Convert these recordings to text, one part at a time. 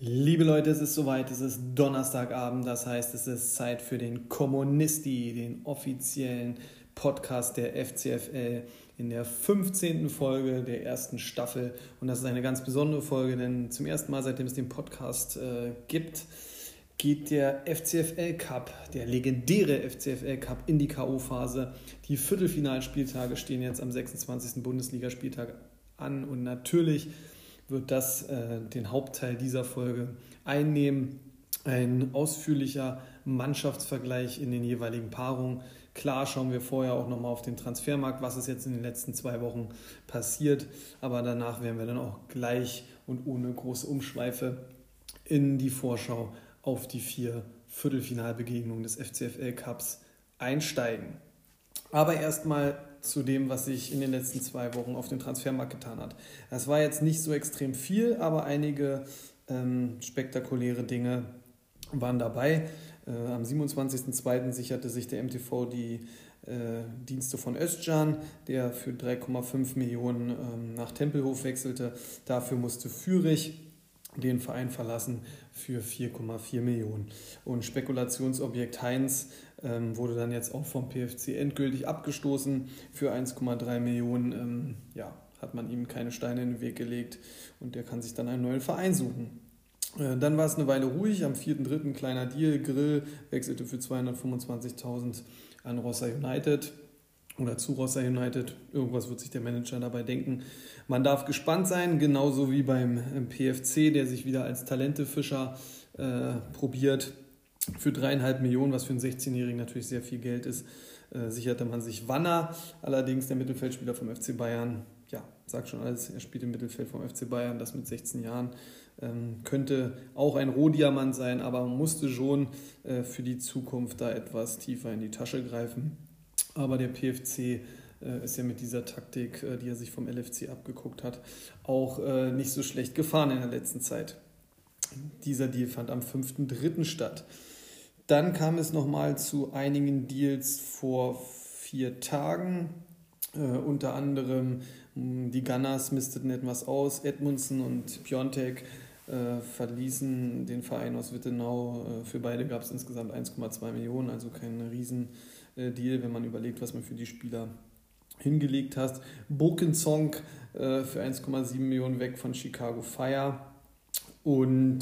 Liebe Leute, es ist soweit, es ist Donnerstagabend, das heißt, es ist Zeit für den Kommunisti, den offiziellen Podcast der FCFL in der 15. Folge der ersten Staffel. Und das ist eine ganz besondere Folge, denn zum ersten Mal, seitdem es den Podcast äh, gibt, geht der FCFL Cup, der legendäre FCFL Cup, in die K.O.-Phase. Die Viertelfinalspieltage stehen jetzt am 26. Bundesligaspieltag an und natürlich wird das äh, den Hauptteil dieser Folge einnehmen. Ein ausführlicher Mannschaftsvergleich in den jeweiligen Paarungen. Klar schauen wir vorher auch nochmal auf den Transfermarkt, was ist jetzt in den letzten zwei Wochen passiert. Aber danach werden wir dann auch gleich und ohne große Umschweife in die Vorschau auf die vier Viertelfinalbegegnungen des FCFL Cups einsteigen. Aber erstmal zu dem, was sich in den letzten zwei Wochen auf dem Transfermarkt getan hat. Das war jetzt nicht so extrem viel, aber einige ähm, spektakuläre Dinge waren dabei. Äh, am 27.02. sicherte sich der MTV die äh, Dienste von Özcan, der für 3,5 Millionen ähm, nach Tempelhof wechselte. Dafür musste Fürich den Verein verlassen für 4,4 Millionen. Und Spekulationsobjekt Heinz ähm, wurde dann jetzt auch vom PFC endgültig abgestoßen. Für 1,3 Millionen ähm, ja, hat man ihm keine Steine in den Weg gelegt und der kann sich dann einen neuen Verein suchen. Äh, dann war es eine Weile ruhig. Am 4.3. kleiner Deal. Grill wechselte für 225.000 an Rossa United oder zu Rossa United. Irgendwas wird sich der Manager dabei denken. Man darf gespannt sein, genauso wie beim PFC, der sich wieder als Talentefischer äh, probiert. Für dreieinhalb Millionen, was für einen 16-Jährigen natürlich sehr viel Geld ist, äh, sicherte man sich Wanner. Allerdings der Mittelfeldspieler vom FC Bayern, ja, sagt schon alles, er spielt im Mittelfeld vom FC Bayern, das mit 16 Jahren. Ähm, könnte auch ein Rohdiamant sein, aber man musste schon äh, für die Zukunft da etwas tiefer in die Tasche greifen. Aber der PFC äh, ist ja mit dieser Taktik, äh, die er sich vom LFC abgeguckt hat, auch äh, nicht so schlecht gefahren in der letzten Zeit. Dieser Deal fand am 5.3. statt. Dann kam es nochmal zu einigen Deals vor vier Tagen. Äh, unter anderem mh, die Gunners misteten etwas aus. Edmundson und Piontek äh, verließen den Verein aus Wittenau. Äh, für beide gab es insgesamt 1,2 Millionen, also kein Riesendeal, wenn man überlegt, was man für die Spieler hingelegt hat. Burkensong äh, für 1,7 Millionen weg von Chicago Fire. Und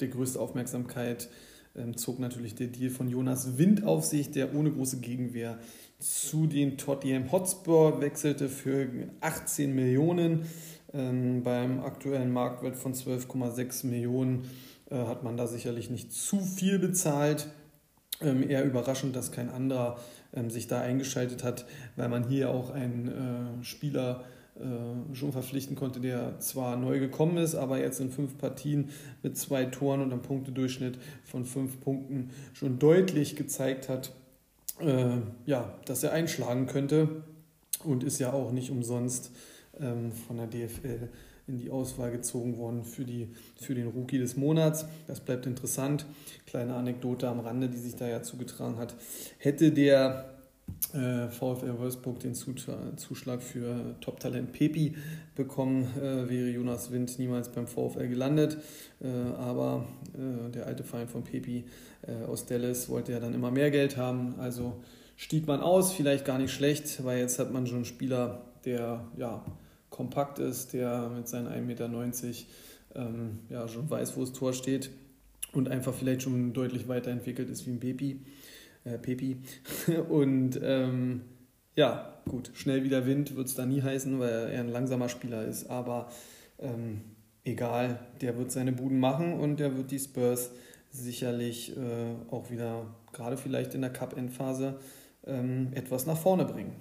die größte Aufmerksamkeit ähm, zog natürlich der Deal von Jonas Wind auf sich, der ohne große Gegenwehr zu den Tottenham Hotspur wechselte für 18 Millionen. Ähm, beim aktuellen Marktwert von 12,6 Millionen äh, hat man da sicherlich nicht zu viel bezahlt. Ähm, eher überraschend, dass kein anderer ähm, sich da eingeschaltet hat, weil man hier auch einen äh, Spieler äh, schon verpflichten konnte, der zwar neu gekommen ist, aber jetzt in fünf Partien mit zwei Toren und einem Punktedurchschnitt von fünf Punkten schon deutlich gezeigt hat, äh, ja, dass er einschlagen könnte und ist ja auch nicht umsonst ähm, von der DFL in die Auswahl gezogen worden für, die, für den Rookie des Monats. Das bleibt interessant. Kleine Anekdote am Rande, die sich da ja zugetragen hat. Hätte der äh, VfL Wolfsburg den Zuschlag für Top-Talent Pepi bekommen, äh, wäre Jonas Wind niemals beim VfL gelandet. Äh, aber der alte Verein von Pepi aus Dallas wollte ja dann immer mehr Geld haben. Also stieg man aus, vielleicht gar nicht schlecht, weil jetzt hat man schon einen Spieler, der ja kompakt ist, der mit seinen 1,90 Meter ähm, ja, schon weiß, wo das Tor steht und einfach vielleicht schon deutlich weiterentwickelt ist wie ein Pepi äh, Pepi. Und ähm, ja, gut, schnell wieder Wind wird es da nie heißen, weil er ein langsamer Spieler ist. Aber ähm, egal, der wird seine Buden machen und der wird die Spurs sicherlich äh, auch wieder, gerade vielleicht in der Cup-Endphase, ähm, etwas nach vorne bringen.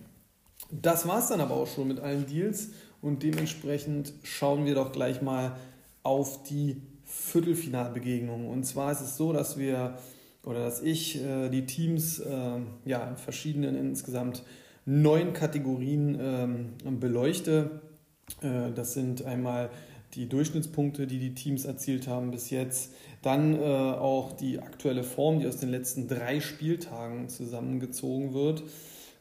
Das war es dann aber auch schon mit allen Deals und dementsprechend schauen wir doch gleich mal auf die Viertelfinalbegegnungen. Und zwar ist es so, dass wir oder dass ich äh, die Teams äh, ja, in verschiedenen insgesamt neun Kategorien ähm, beleuchte. Äh, das sind einmal die Durchschnittspunkte, die die Teams erzielt haben bis jetzt. Dann äh, auch die aktuelle Form, die aus den letzten drei Spieltagen zusammengezogen wird.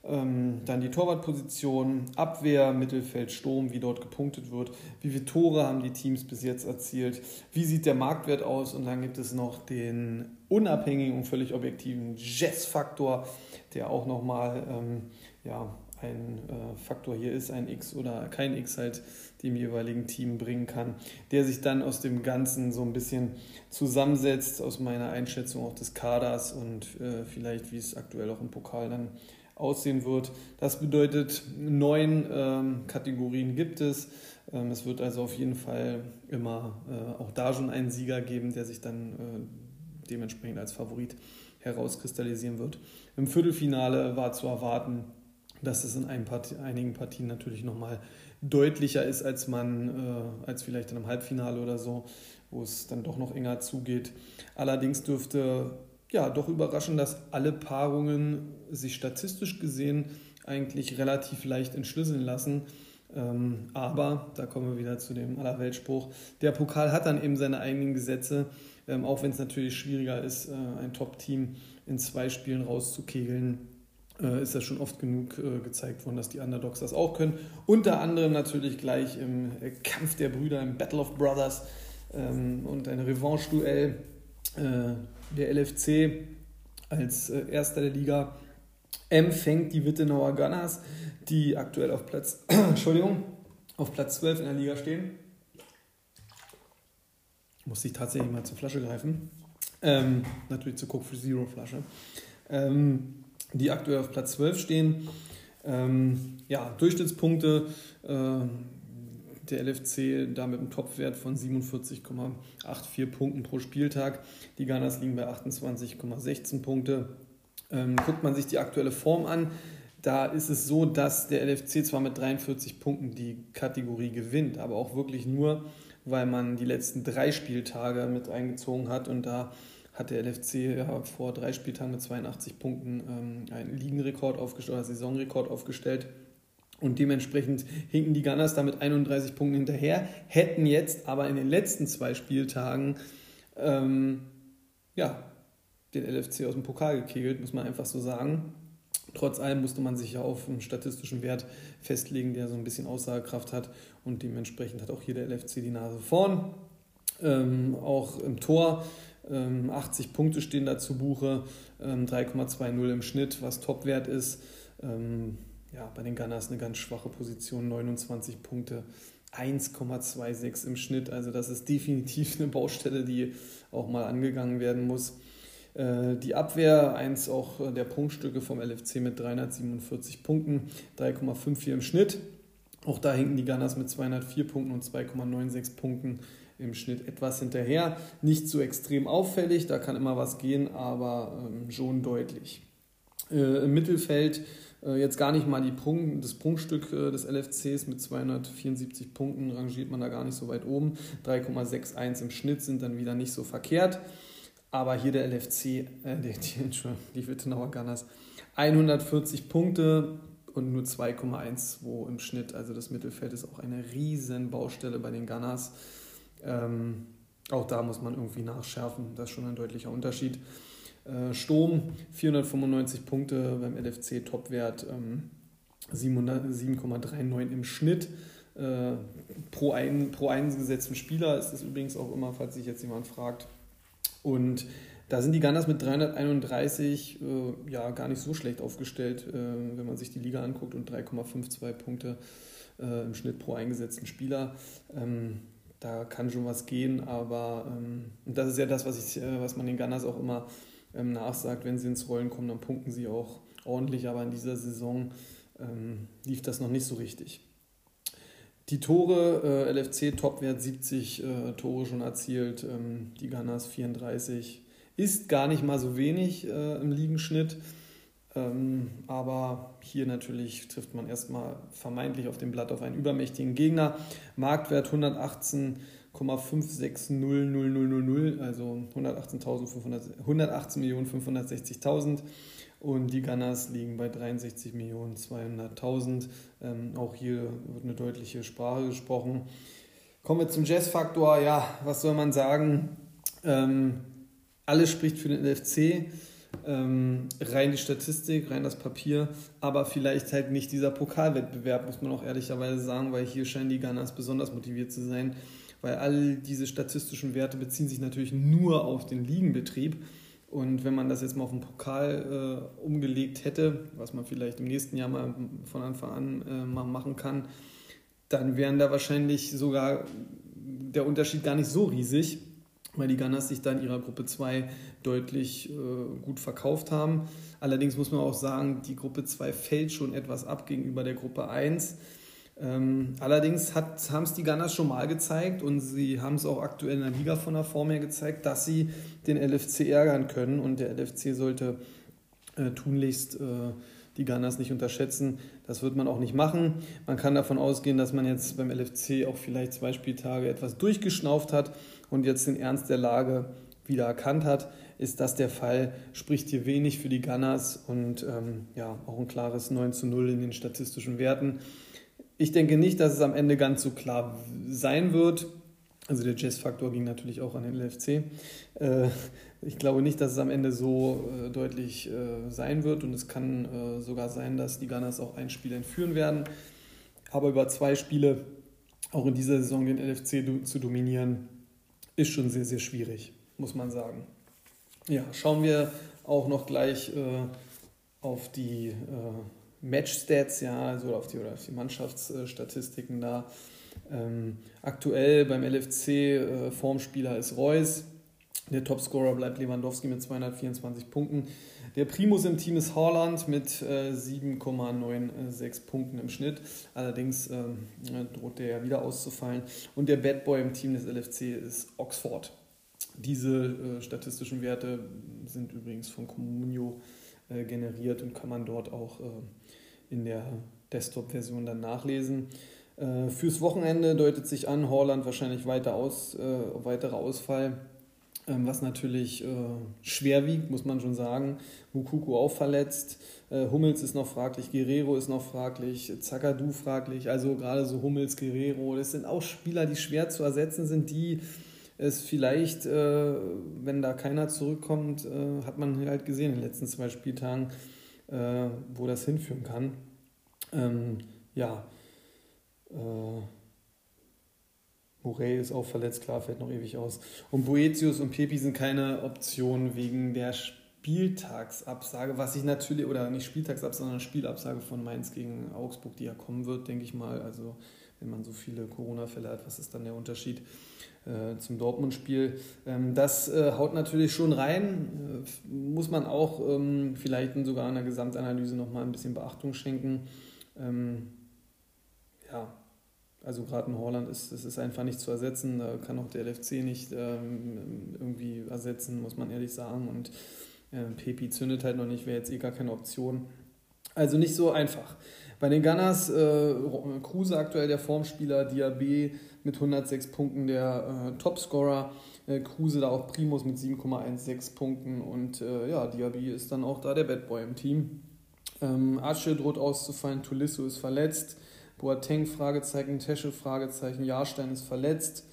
Ähm, dann die Torwartposition, Abwehr, Mittelfeld, Sturm, wie dort gepunktet wird. Wie viele Tore haben die Teams bis jetzt erzielt? Wie sieht der Marktwert aus? Und dann gibt es noch den unabhängigen und völlig objektiven Jazz-Faktor, der auch nochmal ähm, ja, ein äh, Faktor hier ist, ein X oder kein X halt dem jeweiligen Team bringen kann, der sich dann aus dem Ganzen so ein bisschen zusammensetzt, aus meiner Einschätzung auch des Kaders und äh, vielleicht, wie es aktuell auch im Pokal dann aussehen wird. Das bedeutet, neun ähm, Kategorien gibt es. Ähm, es wird also auf jeden Fall immer äh, auch da schon einen Sieger geben, der sich dann äh, dementsprechend als Favorit herauskristallisieren wird. Im Viertelfinale war zu erwarten, dass es in Part einigen Partien natürlich nochmal deutlicher ist, als man, äh, als vielleicht in einem Halbfinale oder so, wo es dann doch noch enger zugeht. Allerdings dürfte ja doch überraschen, dass alle Paarungen sich statistisch gesehen eigentlich relativ leicht entschlüsseln lassen. Ähm, aber, da kommen wir wieder zu dem Allerweltspruch, der Pokal hat dann eben seine eigenen Gesetze, ähm, auch wenn es natürlich schwieriger ist, äh, ein Top-Team in zwei Spielen rauszukegeln äh, ist das schon oft genug äh, gezeigt worden, dass die Underdogs das auch können. Unter anderem natürlich gleich im äh, Kampf der Brüder, im Battle of Brothers ähm, und ein Revanche-Duell der LFC als Erster der Liga empfängt die Wittenauer Gunners, die aktuell auf Platz, Entschuldigung, auf Platz 12 in der Liga stehen. Muss ich tatsächlich mal zur Flasche greifen. Ähm, natürlich zur Coke for Zero Flasche. Ähm, die aktuell auf Platz 12 stehen. Ähm, ja, Durchschnittspunkte. Der LFC da mit einem Topwert von 47,84 Punkten pro Spieltag. Die Gunners liegen bei 28,16 Punkte. Ähm, guckt man sich die aktuelle Form an, da ist es so, dass der LFC zwar mit 43 Punkten die Kategorie gewinnt, aber auch wirklich nur, weil man die letzten drei Spieltage mit eingezogen hat und da hat der LFC ja vor drei Spieltagen mit 82 Punkten ähm, einen Ligenrekord aufgestellt, einen Saisonrekord aufgestellt. Und dementsprechend hinken die Gunners da mit 31 Punkten hinterher, hätten jetzt aber in den letzten zwei Spieltagen ähm, ja, den LFC aus dem Pokal gekegelt, muss man einfach so sagen. Trotz allem musste man sich ja auf einen statistischen Wert festlegen, der so ein bisschen Aussagekraft hat. Und dementsprechend hat auch hier der LFC die Nase vorn. Ähm, auch im Tor 80 ähm, Punkte stehen da zu Buche, 3,20 ähm, im Schnitt, was Topwert ist. Ja, bei den Gunners eine ganz schwache Position, 29 Punkte, 1,26 im Schnitt. Also das ist definitiv eine Baustelle, die auch mal angegangen werden muss. Äh, die Abwehr, eins auch der Punktstücke vom LFC mit 347 Punkten, 3,54 im Schnitt. Auch da hinken die Gunners mit 204 Punkten und 2,96 Punkten im Schnitt etwas hinterher. Nicht so extrem auffällig, da kann immer was gehen, aber ähm, schon deutlich. Äh, Im Mittelfeld äh, jetzt gar nicht mal die Prunk, das Prunkstück äh, des LFCs mit 274 Punkten rangiert man da gar nicht so weit oben. 3,61 im Schnitt sind dann wieder nicht so verkehrt. Aber hier der LFC, äh, die, die, die Wittenauer Gunners, 140 Punkte und nur 2,12 im Schnitt. Also das Mittelfeld ist auch eine riesen Baustelle bei den Gunners. Ähm, auch da muss man irgendwie nachschärfen, das ist schon ein deutlicher Unterschied. Äh, Sturm 495 Punkte beim LFC Topwert ähm, 7,39 im Schnitt. Äh, pro, ein, pro eingesetzten Spieler ist das übrigens auch immer, falls sich jetzt jemand fragt. Und da sind die Gunners mit 331 äh, ja gar nicht so schlecht aufgestellt, äh, wenn man sich die Liga anguckt und 3,52 Punkte äh, im Schnitt pro eingesetzten Spieler. Ähm, da kann schon was gehen, aber ähm, das ist ja das, was, ich, äh, was man den Gunners auch immer ähm, nachsagt, wenn sie ins Rollen kommen, dann punkten sie auch ordentlich, aber in dieser Saison ähm, lief das noch nicht so richtig. Die Tore, äh, LFC Topwert 70 äh, Tore schon erzielt, ähm, die Gunners 34, ist gar nicht mal so wenig äh, im Ligenschnitt. Ähm, aber hier natürlich trifft man erstmal vermeintlich auf dem Blatt auf einen übermächtigen Gegner. Marktwert 118,560000, also 118.560.000 und die Gunners liegen bei 63.200.000. Ähm, auch hier wird eine deutliche Sprache gesprochen. Kommen wir zum Jazz-Faktor. Ja, was soll man sagen? Ähm, alles spricht für den LFC. Ähm, rein die Statistik, rein das Papier, aber vielleicht halt nicht dieser Pokalwettbewerb, muss man auch ehrlicherweise sagen, weil hier scheinen die Gunners besonders motiviert zu sein, weil all diese statistischen Werte beziehen sich natürlich nur auf den Ligenbetrieb. Und wenn man das jetzt mal auf den Pokal äh, umgelegt hätte, was man vielleicht im nächsten Jahr mal von Anfang an äh, mal machen kann, dann wären da wahrscheinlich sogar der Unterschied gar nicht so riesig, weil die Gunners sich da in ihrer Gruppe 2 deutlich äh, gut verkauft haben. Allerdings muss man auch sagen, die Gruppe 2 fällt schon etwas ab gegenüber der Gruppe 1. Ähm, allerdings haben es die Gunners schon mal gezeigt und sie haben es auch aktuell in der Liga von der Form her gezeigt, dass sie den LFC ärgern können und der LFC sollte äh, tunlichst äh, die Gunners nicht unterschätzen. Das wird man auch nicht machen. Man kann davon ausgehen, dass man jetzt beim LFC auch vielleicht zwei Spieltage etwas durchgeschnauft hat und jetzt den Ernst der Lage wieder erkannt hat. Ist das der Fall, spricht hier wenig für die Gunners und ähm, ja, auch ein klares 9 zu 0 in den statistischen Werten. Ich denke nicht, dass es am Ende ganz so klar sein wird. Also der Jazz-Faktor ging natürlich auch an den LFC. Äh, ich glaube nicht, dass es am Ende so äh, deutlich äh, sein wird und es kann sogar sein, dass die Gunners auch ein Spiel entführen werden. Aber über zwei Spiele auch in dieser Saison den LFC zu dominieren, ist schon sehr, sehr schwierig, muss man sagen. Ja, schauen wir auch noch gleich auf die Match-Stats, ja, also auf die, oder auf die Mannschaftsstatistiken da. Ähm, aktuell beim LFC äh, Formspieler ist Reus. Der Topscorer bleibt Lewandowski mit 224 Punkten. Der Primus im Team ist Haaland mit äh, 7,96 Punkten im Schnitt. Allerdings äh, droht der ja wieder auszufallen. Und der Bad Boy im Team des LFC ist Oxford. Diese äh, statistischen Werte sind übrigens von Comunio äh, generiert und kann man dort auch äh, in der Desktop-Version dann nachlesen. Äh, fürs Wochenende deutet sich an, Horland wahrscheinlich weiter aus, äh, weiterer Ausfall, ähm, was natürlich äh, schwer wiegt, muss man schon sagen. Mukuku auch verletzt, äh, Hummels ist noch fraglich, Guerrero ist noch fraglich, Zakadu fraglich, also gerade so Hummels, Guerrero, das sind auch Spieler, die schwer zu ersetzen sind, die es vielleicht, äh, wenn da keiner zurückkommt, äh, hat man halt gesehen in den letzten zwei Spieltagen, wo das hinführen kann. Ähm, ja, äh, Murray ist auch verletzt, klar, fällt noch ewig aus. Und Boetius und Pepi sind keine Option wegen der Spieltagsabsage, was ich natürlich, oder nicht Spieltagsabsage, sondern Spielabsage von Mainz gegen Augsburg, die ja kommen wird, denke ich mal. Also, wenn man so viele Corona-Fälle hat, was ist dann der Unterschied äh, zum Dortmund-Spiel? Ähm, das äh, haut natürlich schon rein. Äh, muss man auch ähm, vielleicht sogar in der Gesamtanalyse nochmal ein bisschen Beachtung schenken. Ähm, ja, also gerade in Holland ist es ist einfach nicht zu ersetzen. Da kann auch der LFC nicht irgendwie ersetzen, muss man ehrlich sagen. Und äh, Pepi zündet halt noch nicht, wäre jetzt eh gar keine Option. Also nicht so einfach. Bei den Gunners, äh, Kruse aktuell der Formspieler, Diaby mit 106 Punkten der äh, Topscorer, äh, Kruse da auch Primus mit 7,16 Punkten und äh, ja, Diaby ist dann auch da der Bad Boy im Team. Ähm, Asche droht auszufallen, Tulisso ist verletzt, Boateng, Fragezeichen, Tesche, Fragezeichen, Jahrstein ist verletzt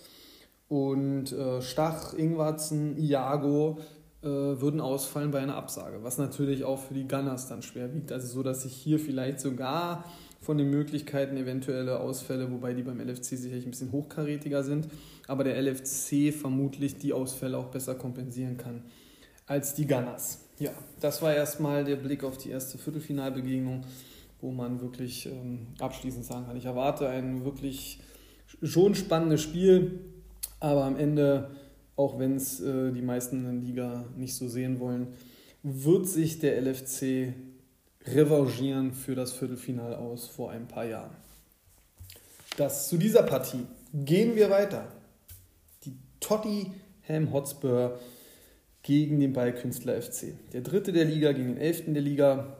und äh, Stach, Ingwarzen, Iago äh, würden ausfallen bei einer Absage, was natürlich auch für die Gunners dann schwer wiegt. Also so, dass sich hier vielleicht sogar von den Möglichkeiten eventuelle Ausfälle, wobei die beim LFC sicherlich ein bisschen hochkarätiger sind, aber der LFC vermutlich die Ausfälle auch besser kompensieren kann als die Gunners. Ja, das war erstmal der Blick auf die erste Viertelfinalbegegnung wo man wirklich ähm, abschließend sagen kann, ich erwarte ein wirklich schon spannendes Spiel, aber am Ende, auch wenn es äh, die meisten in der Liga nicht so sehen wollen, wird sich der LFC revanchieren für das Viertelfinal aus vor ein paar Jahren. Das zu dieser Partie. Gehen wir weiter. Die Tottenham Hotspur gegen den Ballkünstler FC. Der dritte der Liga gegen den elften der Liga.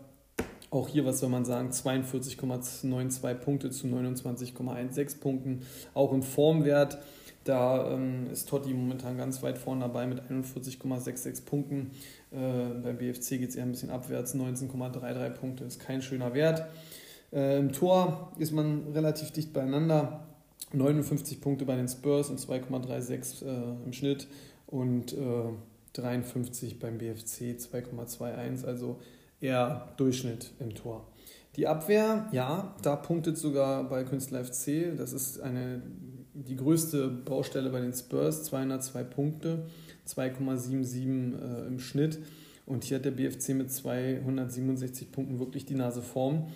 Auch hier, was soll man sagen, 42,92 Punkte zu 29,16 Punkten. Auch im Formwert, da ähm, ist Totti momentan ganz weit vorne dabei mit 41,66 Punkten. Äh, beim BFC geht es eher ein bisschen abwärts, 19,33 Punkte ist kein schöner Wert. Äh, Im Tor ist man relativ dicht beieinander. 59 Punkte bei den Spurs und 2,36 äh, im Schnitt und äh, 53 beim BFC 2,21, also eher Durchschnitt im Tor. Die Abwehr, ja, da punktet sogar bei Künstler FC. Das ist eine, die größte Baustelle bei den Spurs, 202 Punkte, 2,77 äh, im Schnitt. Und hier hat der BFC mit 267 Punkten wirklich die Nase vorn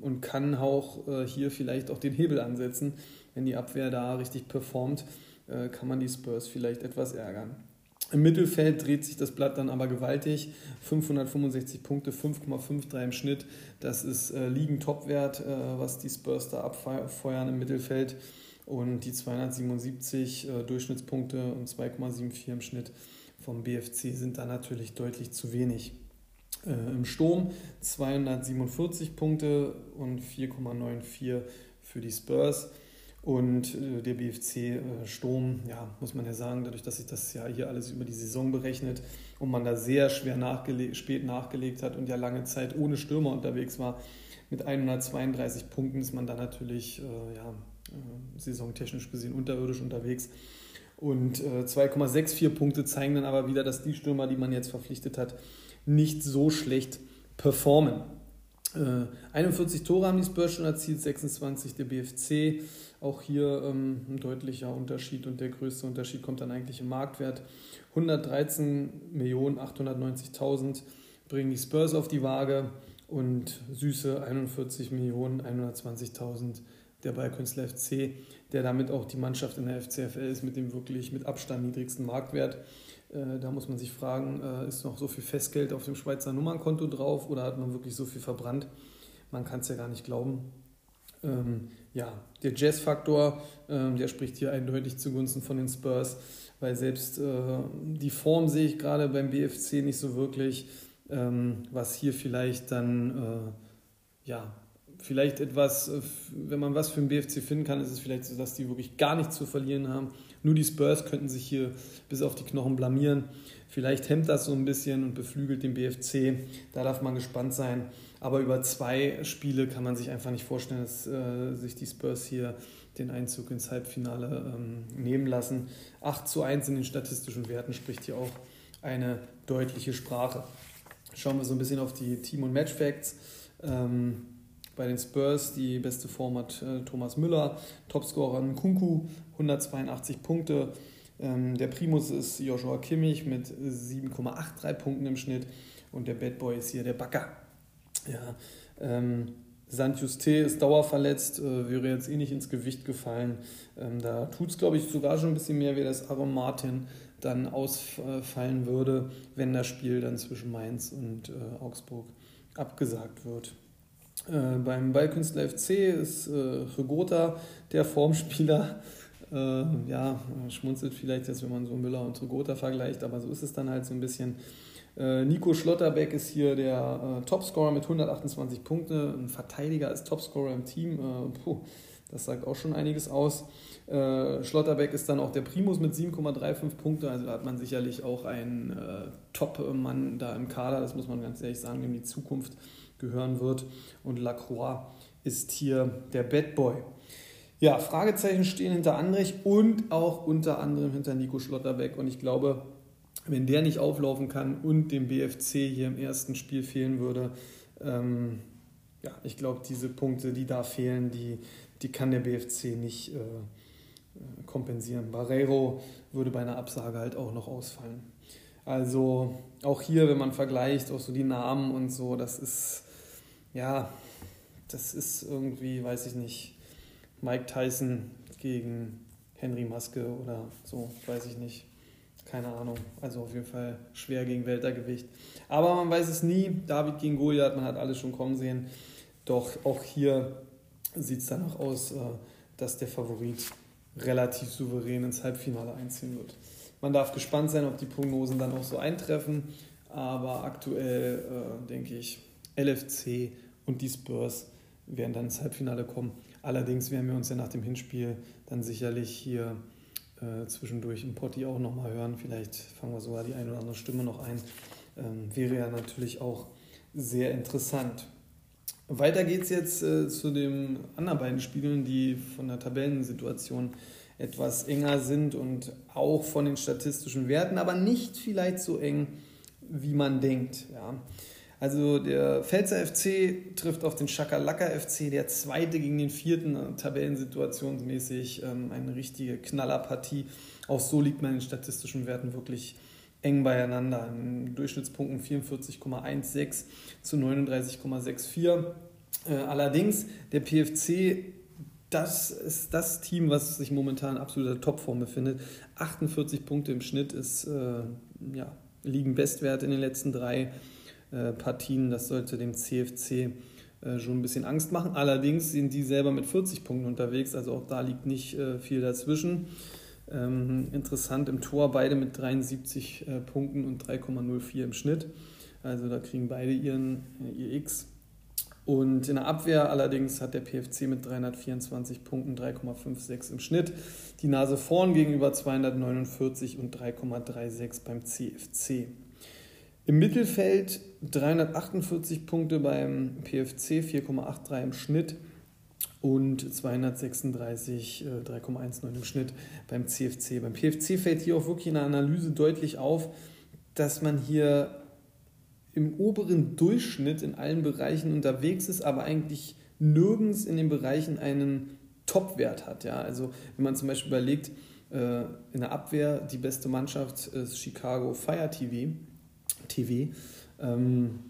und kann auch äh, hier vielleicht auch den Hebel ansetzen. Wenn die Abwehr da richtig performt, äh, kann man die Spurs vielleicht etwas ärgern. Im Mittelfeld dreht sich das Blatt dann aber gewaltig. 565 Punkte, 5,53 im Schnitt. Das ist äh, Ligen-Topwert, äh, was die Spurs da abfeuern im Mittelfeld. Und die 277 äh, Durchschnittspunkte und 2,74 im Schnitt vom BFC sind da natürlich deutlich zu wenig. Äh, Im Sturm 247 Punkte und 4,94 für die Spurs. Und äh, der BFC äh, Sturm, ja, muss man ja sagen, dadurch, dass sich das ja hier alles über die Saison berechnet und man da sehr schwer nachgele spät nachgelegt hat und ja lange Zeit ohne Stürmer unterwegs war, mit 132 Punkten ist man da natürlich äh, ja, äh, saisontechnisch gesehen unterirdisch unterwegs. Und äh, 2,64 Punkte zeigen dann aber wieder, dass die Stürmer, die man jetzt verpflichtet hat, nicht so schlecht performen. 41 äh, Tore haben die Spurs schon erzielt, 26 der BFC. Auch hier ähm, ein deutlicher Unterschied und der größte Unterschied kommt dann eigentlich im Marktwert. 113.890.000 bringen die Spurs auf die Waage und süße 41.120.000 der Ballkünstler FC, der damit auch die Mannschaft in der FCFL ist mit dem wirklich mit Abstand niedrigsten Marktwert. Äh, da muss man sich fragen, äh, ist noch so viel Festgeld auf dem Schweizer Nummernkonto drauf oder hat man wirklich so viel verbrannt? Man kann es ja gar nicht glauben. Ähm, ja, der Jazz-Faktor, ähm, der spricht hier eindeutig zugunsten von den Spurs, weil selbst äh, die Form sehe ich gerade beim BFC nicht so wirklich, ähm, was hier vielleicht dann, äh, ja, vielleicht etwas, äh, wenn man was für den BFC finden kann, ist es vielleicht so, dass die wirklich gar nichts zu verlieren haben nur die Spurs könnten sich hier bis auf die Knochen blamieren. Vielleicht hemmt das so ein bisschen und beflügelt den BFC. Da darf man gespannt sein. Aber über zwei Spiele kann man sich einfach nicht vorstellen, dass äh, sich die Spurs hier den Einzug ins Halbfinale ähm, nehmen lassen. 8 zu 1 in den statistischen Werten spricht hier auch eine deutliche Sprache. Schauen wir so ein bisschen auf die Team- und Match-Facts. Ähm, bei den Spurs die beste Form hat äh, Thomas Müller, Topscorer Kunku, 182 Punkte. Ähm, der Primus ist Joshua Kimmich mit 7,83 Punkten im Schnitt und der Bad Boy ist hier der Backer. Ja, ähm, Saint-Juste ist dauerverletzt, äh, wäre jetzt eh nicht ins Gewicht gefallen. Ähm, da tut es, glaube ich, sogar schon ein bisschen mehr, wie das Aaron Martin dann ausfallen würde, wenn das Spiel dann zwischen Mainz und äh, Augsburg abgesagt wird. Äh, beim Ballkünstler FC ist äh, Regota der Formspieler. Äh, ja, schmunzelt vielleicht jetzt, wenn man so Müller und Regota vergleicht, aber so ist es dann halt so ein bisschen. Äh, Nico Schlotterbeck ist hier der äh, Topscorer mit 128 Punkte. Ein Verteidiger ist Topscorer im Team. Puh, das sagt auch schon einiges aus. Äh, Schlotterbeck ist dann auch der Primus mit 7,35 Punkte. Also da hat man sicherlich auch einen äh, Top-Mann da im Kader. Das muss man ganz ehrlich sagen, in die Zukunft gehören wird. Und Lacroix ist hier der Bad Boy. Ja, Fragezeichen stehen hinter Andrich und auch unter anderem hinter Nico Schlotterbeck. Und ich glaube, wenn der nicht auflaufen kann und dem BFC hier im ersten Spiel fehlen würde, ähm, ja, ich glaube, diese Punkte, die da fehlen, die, die kann der BFC nicht äh, kompensieren. Barreiro würde bei einer Absage halt auch noch ausfallen. Also auch hier, wenn man vergleicht, auch so die Namen und so, das ist ja, das ist irgendwie, weiß ich nicht, Mike Tyson gegen Henry Maske oder so, weiß ich nicht. Keine Ahnung. Also auf jeden Fall schwer gegen Weltergewicht. Aber man weiß es nie. David gegen Goliath, man hat alles schon kommen sehen. Doch auch hier sieht es danach aus, äh, dass der Favorit relativ souverän ins Halbfinale einziehen wird. Man darf gespannt sein, ob die Prognosen dann auch so eintreffen. Aber aktuell äh, denke ich, LFC und die Spurs werden dann ins Halbfinale kommen. Allerdings werden wir uns ja nach dem Hinspiel dann sicherlich hier äh, zwischendurch im Potti auch nochmal hören. Vielleicht fangen wir sogar die eine oder andere Stimme noch ein. Ähm, wäre ja natürlich auch sehr interessant. Weiter geht es jetzt äh, zu den anderen beiden Spielen, die von der Tabellensituation etwas enger sind und auch von den statistischen Werten, aber nicht vielleicht so eng, wie man denkt. Ja. Also der Pfälzer FC trifft auf den Schakalaka FC, der zweite gegen den vierten, äh, tabellensituationsmäßig ähm, eine richtige Knallerpartie. Auch so liegt man in statistischen Werten wirklich eng beieinander. In Durchschnittspunkten 44,16 zu 39,64. Äh, allerdings der PFC, das ist das Team, was sich momentan in absoluter Topform befindet. 48 Punkte im Schnitt ist, äh, ja, liegen Bestwert in den letzten drei Partien. Das sollte dem CFC äh, schon ein bisschen Angst machen. Allerdings sind die selber mit 40 Punkten unterwegs, also auch da liegt nicht äh, viel dazwischen. Ähm, interessant im Tor, beide mit 73 äh, Punkten und 3,04 im Schnitt. Also da kriegen beide ihren, äh, ihr X. Und in der Abwehr allerdings hat der PFC mit 324 Punkten 3,56 im Schnitt die Nase vorn gegenüber 249 und 3,36 beim CFC. Im Mittelfeld 348 Punkte beim PFC, 4,83 im Schnitt und 236, äh, 3,19 im Schnitt beim CFC. Beim PFC fällt hier auch wirklich in der Analyse deutlich auf, dass man hier im oberen Durchschnitt in allen Bereichen unterwegs ist, aber eigentlich nirgends in den Bereichen einen Topwert hat. Ja? Also wenn man zum Beispiel überlegt, äh, in der Abwehr die beste Mannschaft ist Chicago Fire TV. TV. Ähm,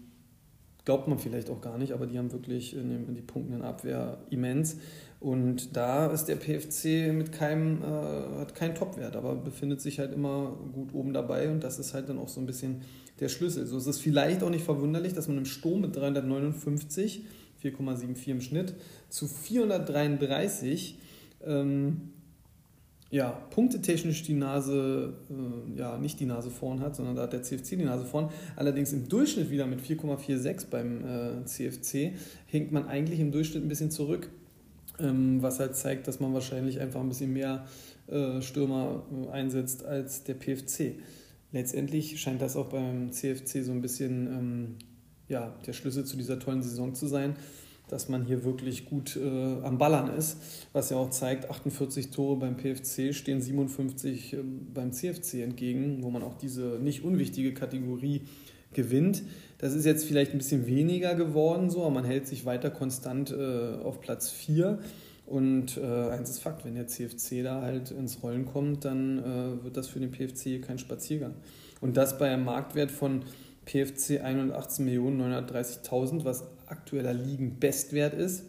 glaubt man vielleicht auch gar nicht, aber die haben wirklich in, die in Abwehr immens. Und da ist der PFC mit keinem, äh, hat keinen Topwert, aber befindet sich halt immer gut oben dabei und das ist halt dann auch so ein bisschen der Schlüssel. So ist es vielleicht auch nicht verwunderlich, dass man im Sturm mit 359, 4,74 im Schnitt, zu 433 ähm, ja, punktetechnisch die Nase, äh, ja, nicht die Nase vorn hat, sondern da hat der CFC die Nase vorn. Allerdings im Durchschnitt wieder mit 4,46 beim äh, CFC hinkt man eigentlich im Durchschnitt ein bisschen zurück, ähm, was halt zeigt, dass man wahrscheinlich einfach ein bisschen mehr äh, Stürmer äh, einsetzt als der PFC. Letztendlich scheint das auch beim CFC so ein bisschen ähm, ja, der Schlüssel zu dieser tollen Saison zu sein dass man hier wirklich gut äh, am Ballern ist, was ja auch zeigt, 48 Tore beim PFC stehen 57 äh, beim CFC entgegen, wo man auch diese nicht unwichtige Kategorie gewinnt. Das ist jetzt vielleicht ein bisschen weniger geworden, so, aber man hält sich weiter konstant äh, auf Platz 4. Und äh, eins ist Fakt, wenn der CFC da halt ins Rollen kommt, dann äh, wird das für den PFC kein Spaziergang. Und das bei einem Marktwert von PFC 81.930.000, was aktueller Ligen-Bestwert ist,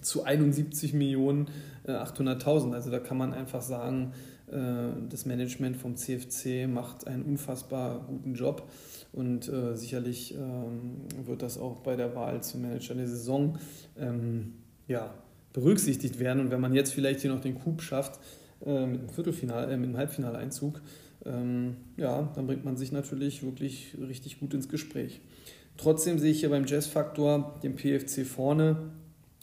zu 71.800.000. Äh, also da kann man einfach sagen, äh, das Management vom CFC macht einen unfassbar guten Job und äh, sicherlich ähm, wird das auch bei der Wahl zum Manager der Saison ähm, ja, berücksichtigt werden. Und wenn man jetzt vielleicht hier noch den Coup schafft mit einem Viertelfinale, mit einem Halbfinaleinzug, ähm, ja, dann bringt man sich natürlich wirklich richtig gut ins Gespräch. Trotzdem sehe ich hier beim Jazz-Faktor den PFC vorne.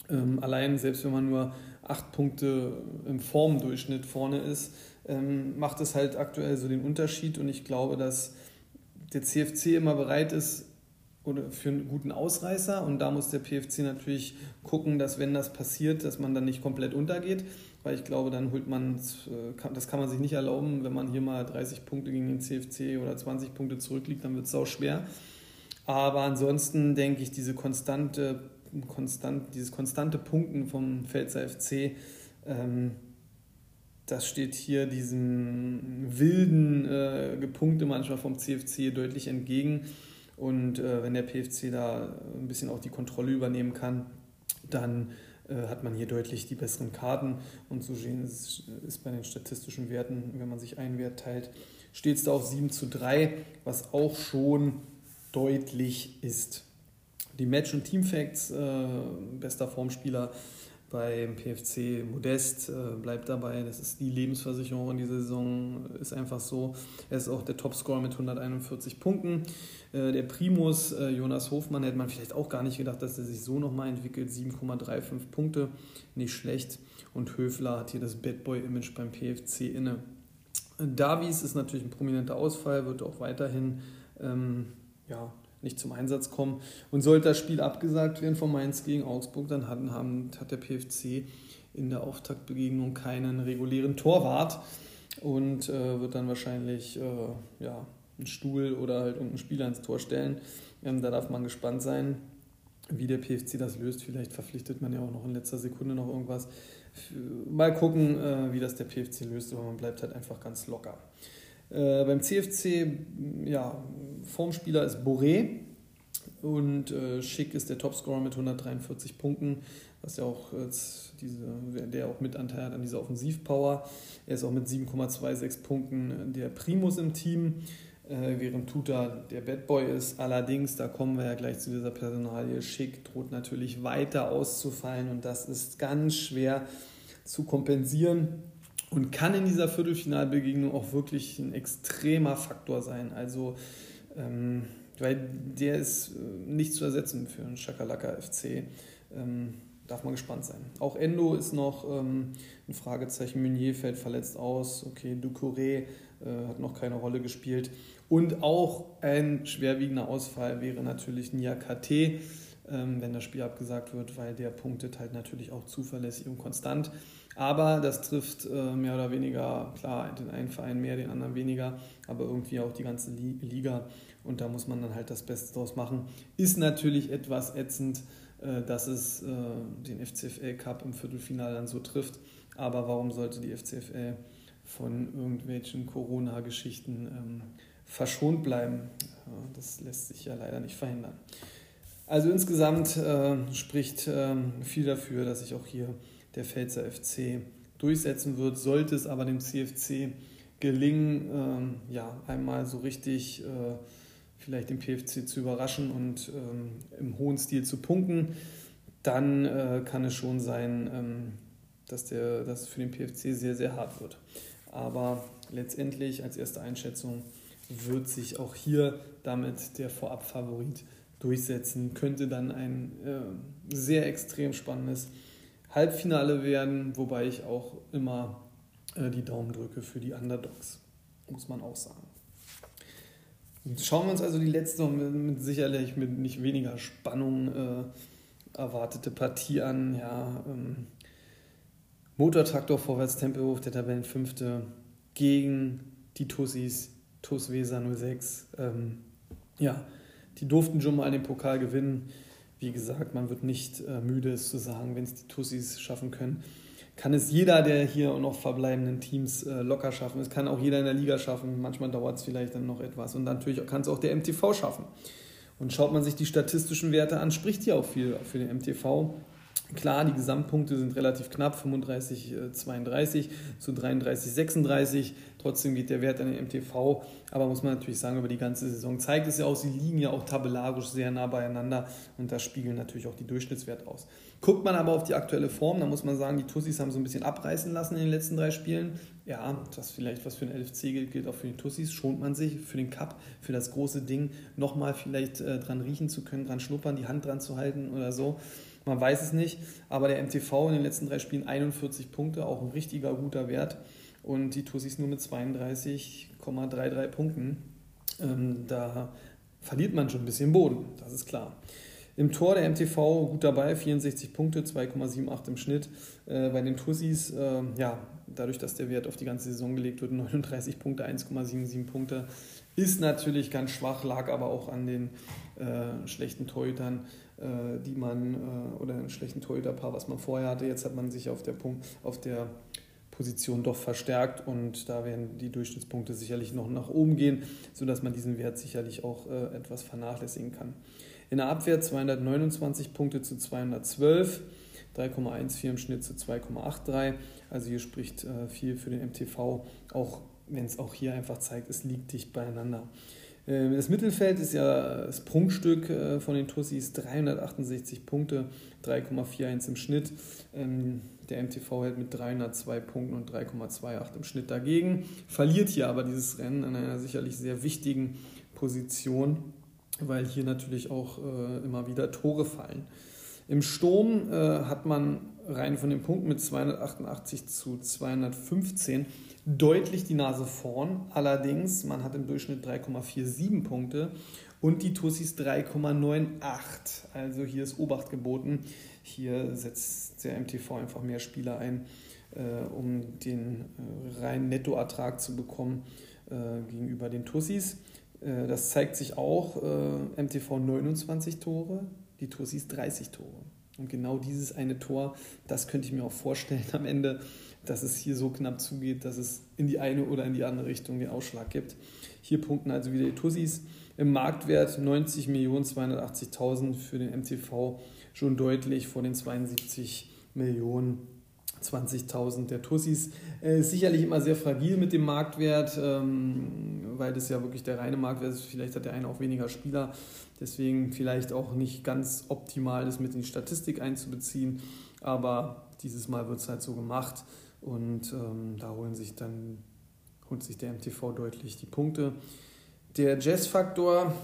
Ähm, allein, selbst wenn man nur acht Punkte im Formdurchschnitt vorne ist, ähm, macht es halt aktuell so den Unterschied. Und ich glaube, dass der CFC immer bereit ist oder für einen guten Ausreißer. Und da muss der PFC natürlich gucken, dass wenn das passiert, dass man dann nicht komplett untergeht weil ich glaube, dann holt man, äh, das kann man sich nicht erlauben, wenn man hier mal 30 Punkte gegen den CFC oder 20 Punkte zurückliegt, dann wird es auch schwer. Aber ansonsten denke ich, diese konstante, konstant, dieses konstante Punkten vom Pfälzer FC, ähm, das steht hier diesem wilden äh, Gepunkte manchmal vom CFC deutlich entgegen. Und äh, wenn der PFC da ein bisschen auch die Kontrolle übernehmen kann, dann hat man hier deutlich die besseren Karten und so ist, ist bei den statistischen Werten, wenn man sich einen Wert teilt, steht es da auf 7 zu 3, was auch schon deutlich ist. Die Match- und Teamfacts, äh, bester Formspieler beim PFC Modest äh, bleibt dabei. Das ist die Lebensversicherung in dieser Saison, ist einfach so. Er ist auch der Topscorer mit 141 Punkten. Äh, der Primus äh, Jonas Hofmann hätte man vielleicht auch gar nicht gedacht, dass er sich so nochmal entwickelt. 7,35 Punkte, nicht schlecht. Und Höfler hat hier das Bad Boy-Image beim PFC inne. Davies ist natürlich ein prominenter Ausfall, wird auch weiterhin ähm, ja, nicht zum Einsatz kommen. Und sollte das Spiel abgesagt werden von Mainz gegen Augsburg, dann hat, haben, hat der PFC in der Auftaktbegegnung keinen regulären Torwart und äh, wird dann wahrscheinlich äh, ja, einen Stuhl oder halt irgendeinen Spieler ins Tor stellen. Ähm, da darf man gespannt sein, wie der PFC das löst. Vielleicht verpflichtet man ja auch noch in letzter Sekunde noch irgendwas. Mal gucken, äh, wie das der PFC löst, aber man bleibt halt einfach ganz locker. Äh, beim CFC, ja, Formspieler ist Boré und äh, Schick ist der Topscorer mit 143 Punkten, was ja auch diese, der auch mit Anteil hat an dieser Offensivpower. Er ist auch mit 7,26 Punkten der Primus im Team, äh, während Tuta der Bad Boy ist. Allerdings, da kommen wir ja gleich zu dieser Personalie, Schick droht natürlich weiter auszufallen und das ist ganz schwer zu kompensieren und kann in dieser Viertelfinalbegegnung auch wirklich ein extremer Faktor sein. Also, ähm, weil der ist äh, nicht zu ersetzen für einen Schakalaka FC. Ähm, darf man gespannt sein. Auch Endo ist noch ähm, ein Fragezeichen. Meunier fällt verletzt aus. Okay, Ducouré äh, hat noch keine Rolle gespielt. Und auch ein schwerwiegender Ausfall wäre natürlich Nia KT, ähm, wenn das Spiel abgesagt wird, weil der punktet halt natürlich auch zuverlässig und konstant. Aber das trifft äh, mehr oder weniger, klar, den einen Verein mehr, den anderen weniger, aber irgendwie auch die ganze Liga. Und da muss man dann halt das Beste draus machen. Ist natürlich etwas ätzend, äh, dass es äh, den FCFL Cup im Viertelfinale dann so trifft. Aber warum sollte die FCFL von irgendwelchen Corona-Geschichten ähm, verschont bleiben? Das lässt sich ja leider nicht verhindern. Also insgesamt äh, spricht äh, viel dafür, dass sich auch hier der Pfälzer FC durchsetzen wird. Sollte es aber dem CFC gelingen, ähm, ja, einmal so richtig äh, vielleicht den PFC zu überraschen und ähm, im hohen Stil zu punkten, dann äh, kann es schon sein, ähm, dass das für den PFC sehr, sehr hart wird. Aber letztendlich als erste Einschätzung wird sich auch hier damit der Vorabfavorit durchsetzen. Könnte dann ein äh, sehr extrem spannendes Halbfinale werden, wobei ich auch immer äh, die Daumen drücke für die Underdogs, muss man auch sagen. Schauen wir uns also die letzte und mit sicherlich mit nicht weniger Spannung äh, erwartete Partie an. Ja, ähm, Motortraktor vorwärts Tempelhof, der Tabellenfünfte gegen die Tussis, TuS Weser 06. Ähm, ja, die durften schon mal den Pokal gewinnen. Wie gesagt, man wird nicht äh, müde, es zu sagen, wenn es die Tussis schaffen können. Kann es jeder der hier noch verbleibenden Teams äh, locker schaffen. Es kann auch jeder in der Liga schaffen. Manchmal dauert es vielleicht dann noch etwas. Und natürlich kann es auch der MTV schaffen. Und schaut man sich die statistischen Werte an, spricht hier auch viel für den MTV. Klar, die Gesamtpunkte sind relativ knapp, 35, 32 äh, zu 33, 36. Trotzdem geht der Wert an den MTV. Aber muss man natürlich sagen, über die ganze Saison zeigt es ja auch, sie liegen ja auch tabellarisch sehr nah beieinander und das spiegeln natürlich auch die Durchschnittswerte aus. Guckt man aber auf die aktuelle Form, dann muss man sagen, die Tussis haben so ein bisschen abreißen lassen in den letzten drei Spielen. Ja, das vielleicht, was für den LFC gilt, gilt auch für die Tussis. Schont man sich für den Cup, für das große Ding, nochmal vielleicht äh, dran riechen zu können, dran schnuppern, die Hand dran zu halten oder so. Man weiß es nicht, aber der MTV in den letzten drei Spielen 41 Punkte, auch ein richtiger guter Wert. Und die Tussis nur mit 32,33 Punkten. Ähm, da verliert man schon ein bisschen Boden, das ist klar. Im Tor der MTV gut dabei, 64 Punkte, 2,78 im Schnitt. Äh, bei den Tussis, äh, ja, dadurch, dass der Wert auf die ganze Saison gelegt wird, 39 Punkte, 1,77 Punkte, ist natürlich ganz schwach, lag aber auch an den äh, schlechten Torhütern äh, die man, äh, oder einen schlechten Torhüterpaar, was man vorher hatte. Jetzt hat man sich auf der, Punkt, auf der Position doch verstärkt und da werden die Durchschnittspunkte sicherlich noch nach oben gehen, sodass man diesen Wert sicherlich auch äh, etwas vernachlässigen kann. In der Abwehr 229 Punkte zu 212, 3,14 im Schnitt zu 2,83. Also hier spricht äh, viel für den MTV, auch wenn es auch hier einfach zeigt, es liegt dicht beieinander. Ähm, das Mittelfeld ist ja das Prunkstück äh, von den Tussis, 368 Punkte, 3,41 im Schnitt. Ähm, der MTV hält mit 302 Punkten und 3,28 im Schnitt dagegen. Verliert hier aber dieses Rennen an einer sicherlich sehr wichtigen Position, weil hier natürlich auch äh, immer wieder Tore fallen. Im Sturm äh, hat man rein von den Punkten mit 288 zu 215 deutlich die Nase vorn. Allerdings, man hat im Durchschnitt 3,47 Punkte und die Tussis 3,98. Also hier ist Obacht geboten. Hier setzt der MTV einfach mehr Spieler ein, äh, um den äh, reinen Nettoertrag zu bekommen äh, gegenüber den Tussis. Äh, das zeigt sich auch. Äh, MTV 29 Tore, die Tussis 30 Tore. Und genau dieses eine Tor, das könnte ich mir auch vorstellen am Ende, dass es hier so knapp zugeht, dass es in die eine oder in die andere Richtung den Ausschlag gibt. Hier punkten also wieder die Tussis. Im Marktwert 90.280.000 für den MTV schon deutlich vor den 72 Millionen 20.000 der Tussis. Äh, sicherlich immer sehr fragil mit dem Marktwert, ähm, weil das ja wirklich der reine Marktwert ist. Vielleicht hat der eine auch weniger Spieler, deswegen vielleicht auch nicht ganz optimal, das mit in die Statistik einzubeziehen. Aber dieses Mal wird es halt so gemacht und ähm, da holen sich dann holt sich der MTV deutlich die Punkte. Der Jazz-Faktor,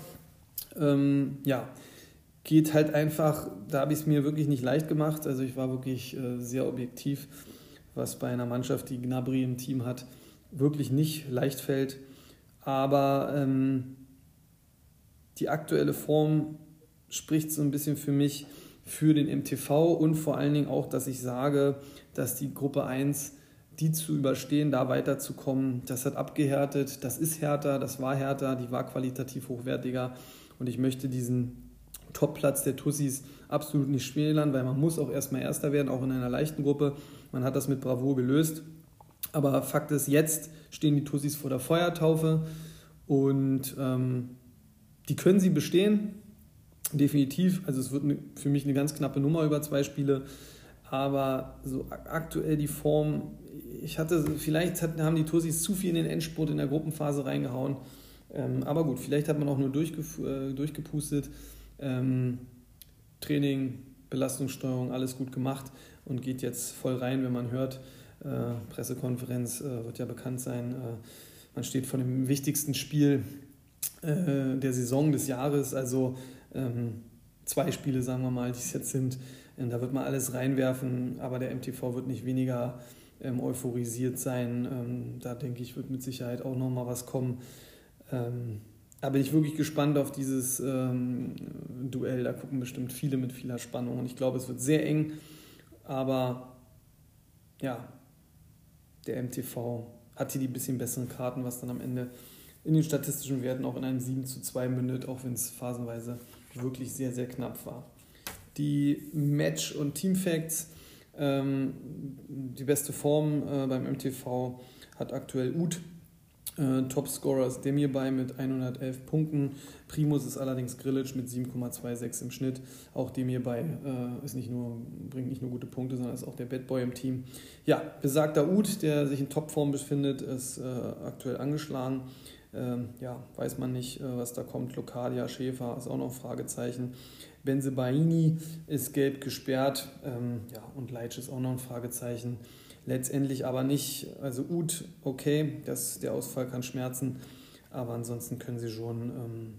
ähm, ja, geht halt einfach, da habe ich es mir wirklich nicht leicht gemacht. Also ich war wirklich äh, sehr objektiv, was bei einer Mannschaft, die Gnabry im Team hat, wirklich nicht leicht fällt. Aber ähm, die aktuelle Form spricht so ein bisschen für mich für den MTV und vor allen Dingen auch, dass ich sage, dass die Gruppe 1 die zu überstehen, da weiterzukommen, das hat abgehärtet, das ist härter, das war härter, die war qualitativ hochwertiger und ich möchte diesen Topplatz der Tussis absolut nicht schmälern, weil man muss auch erstmal Erster werden, auch in einer leichten Gruppe. Man hat das mit Bravour gelöst. Aber Fakt ist, jetzt stehen die Tussis vor der Feuertaufe und ähm, die können sie bestehen, definitiv. Also es wird für mich eine ganz knappe Nummer über zwei Spiele. Aber so aktuell die Form, ich hatte, vielleicht haben die Tussis zu viel in den Endspurt in der Gruppenphase reingehauen. Ähm, aber gut, vielleicht hat man auch nur äh, durchgepustet. Ähm, Training, Belastungssteuerung, alles gut gemacht und geht jetzt voll rein, wenn man hört. Äh, Pressekonferenz äh, wird ja bekannt sein. Man steht vor dem wichtigsten Spiel äh, der Saison des Jahres, also ähm, zwei Spiele, sagen wir mal, die es jetzt sind. Und da wird man alles reinwerfen, aber der MTV wird nicht weniger ähm, euphorisiert sein. Ähm, da denke ich, wird mit Sicherheit auch nochmal was kommen. Ähm, da bin ich wirklich gespannt auf dieses ähm, Duell. Da gucken bestimmt viele mit vieler Spannung. Und ich glaube, es wird sehr eng. Aber ja, der MTV hat hier die bisschen besseren Karten, was dann am Ende in den statistischen Werten auch in einem 7 zu 2 mündet, auch wenn es phasenweise wirklich sehr, sehr knapp war. Die Match- und Teamfacts, ähm, die beste Form äh, beim MTV hat aktuell Uth äh, Topscorer ist Demir bei mit 111 Punkten. Primus ist allerdings Grillitsch mit 7,26 im Schnitt. Auch Demir bei äh, ist nicht nur, bringt nicht nur gute Punkte, sondern ist auch der Bad Boy im Team. Ja, besagter Ud, der sich in Topform befindet, ist äh, aktuell angeschlagen. Ähm, ja, weiß man nicht, äh, was da kommt. Lokadia, Schäfer ist auch noch ein Fragezeichen. Benzebaini ist gelb gesperrt. Ähm, ja, und Leitsch ist auch noch ein Fragezeichen letztendlich aber nicht, also Ut, okay, das, der Ausfall kann schmerzen, aber ansonsten können sie schon ähm,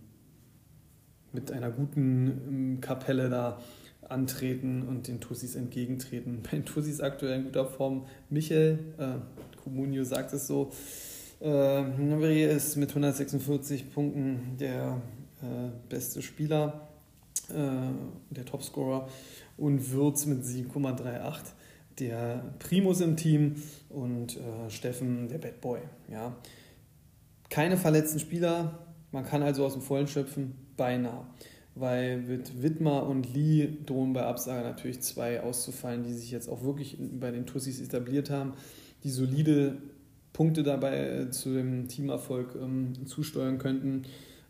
mit einer guten ähm, Kapelle da antreten und den Tussis entgegentreten. Bei den Tussis aktuell in guter Form. Michel, äh, Comunio sagt es so, äh, ist mit 146 Punkten der äh, beste Spieler, äh, der Topscorer und Würz mit 7,38 der Primus im Team und äh, Steffen, der Bad Boy. Ja. Keine verletzten Spieler, man kann also aus dem Vollen schöpfen, beinahe. Weil mit Wittmer und Lee drohen bei Absage natürlich zwei auszufallen, die sich jetzt auch wirklich bei den Tussis etabliert haben, die solide Punkte dabei äh, zu dem Teamerfolg ähm, zusteuern könnten.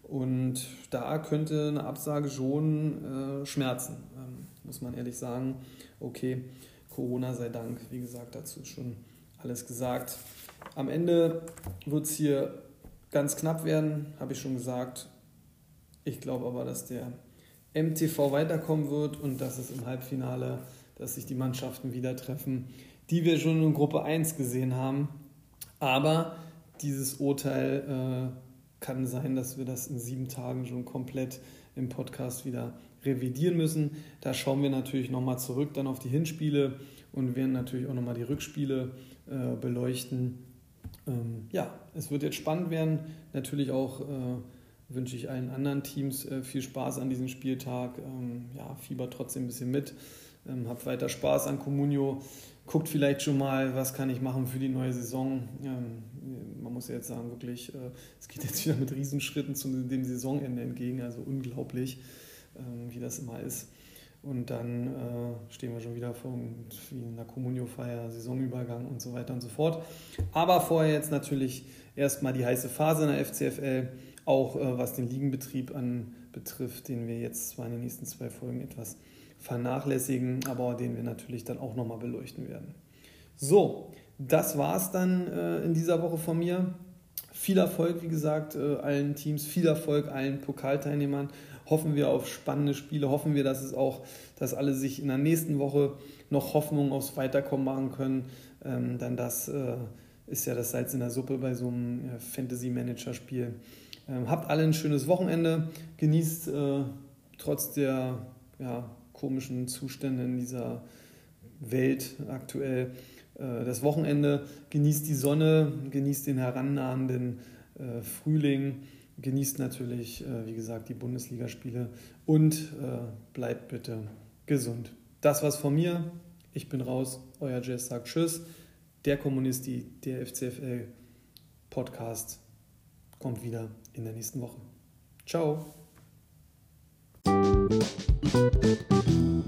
Und da könnte eine Absage schon äh, schmerzen, ähm, muss man ehrlich sagen. Okay, Corona sei Dank, wie gesagt, dazu schon alles gesagt. Am Ende wird es hier ganz knapp werden, habe ich schon gesagt. Ich glaube aber, dass der MTV weiterkommen wird und dass es im Halbfinale, dass sich die Mannschaften wieder treffen, die wir schon in Gruppe 1 gesehen haben. Aber dieses Urteil äh, kann sein, dass wir das in sieben Tagen schon komplett im Podcast wieder revidieren müssen. Da schauen wir natürlich nochmal zurück dann auf die Hinspiele und werden natürlich auch nochmal die Rückspiele äh, beleuchten. Ähm, ja, es wird jetzt spannend werden. Natürlich auch, äh, wünsche ich allen anderen Teams äh, viel Spaß an diesem Spieltag. Ähm, ja, fieber trotzdem ein bisschen mit. Ähm, habt weiter Spaß an Comunio. Guckt vielleicht schon mal, was kann ich machen für die neue Saison. Ähm, man muss ja jetzt sagen, wirklich, äh, es geht jetzt wieder mit Riesenschritten zu dem Saisonende entgegen. Also unglaublich, ähm, wie das immer ist. Und dann äh, stehen wir schon wieder vor einer Kommunio-Feier, Saisonübergang und so weiter und so fort. Aber vorher jetzt natürlich erstmal die heiße Phase in der FCFL, auch äh, was den Ligenbetrieb anbetrifft, den wir jetzt zwar in den nächsten zwei Folgen etwas vernachlässigen, aber den wir natürlich dann auch nochmal beleuchten werden. So, das war es dann äh, in dieser Woche von mir. Viel Erfolg, wie gesagt, äh, allen Teams, viel Erfolg allen Pokalteilnehmern. Hoffen wir auf spannende Spiele, hoffen wir, dass es auch, dass alle sich in der nächsten Woche noch Hoffnung aufs Weiterkommen machen können. Ähm, denn das äh, ist ja das Salz in der Suppe bei so einem äh, Fantasy-Manager-Spiel. Ähm, habt alle ein schönes Wochenende, genießt äh, trotz der ja, komischen Zustände in dieser Welt aktuell äh, das Wochenende, genießt die Sonne, genießt den herannahenden äh, Frühling, genießt natürlich, äh, wie gesagt, die Bundesligaspiele und bleibt bitte gesund. Das war's von mir. Ich bin raus. Euer Jess sagt Tschüss. Der Kommunisti, der FCFL Podcast kommt wieder in der nächsten Woche. Ciao. Thank you.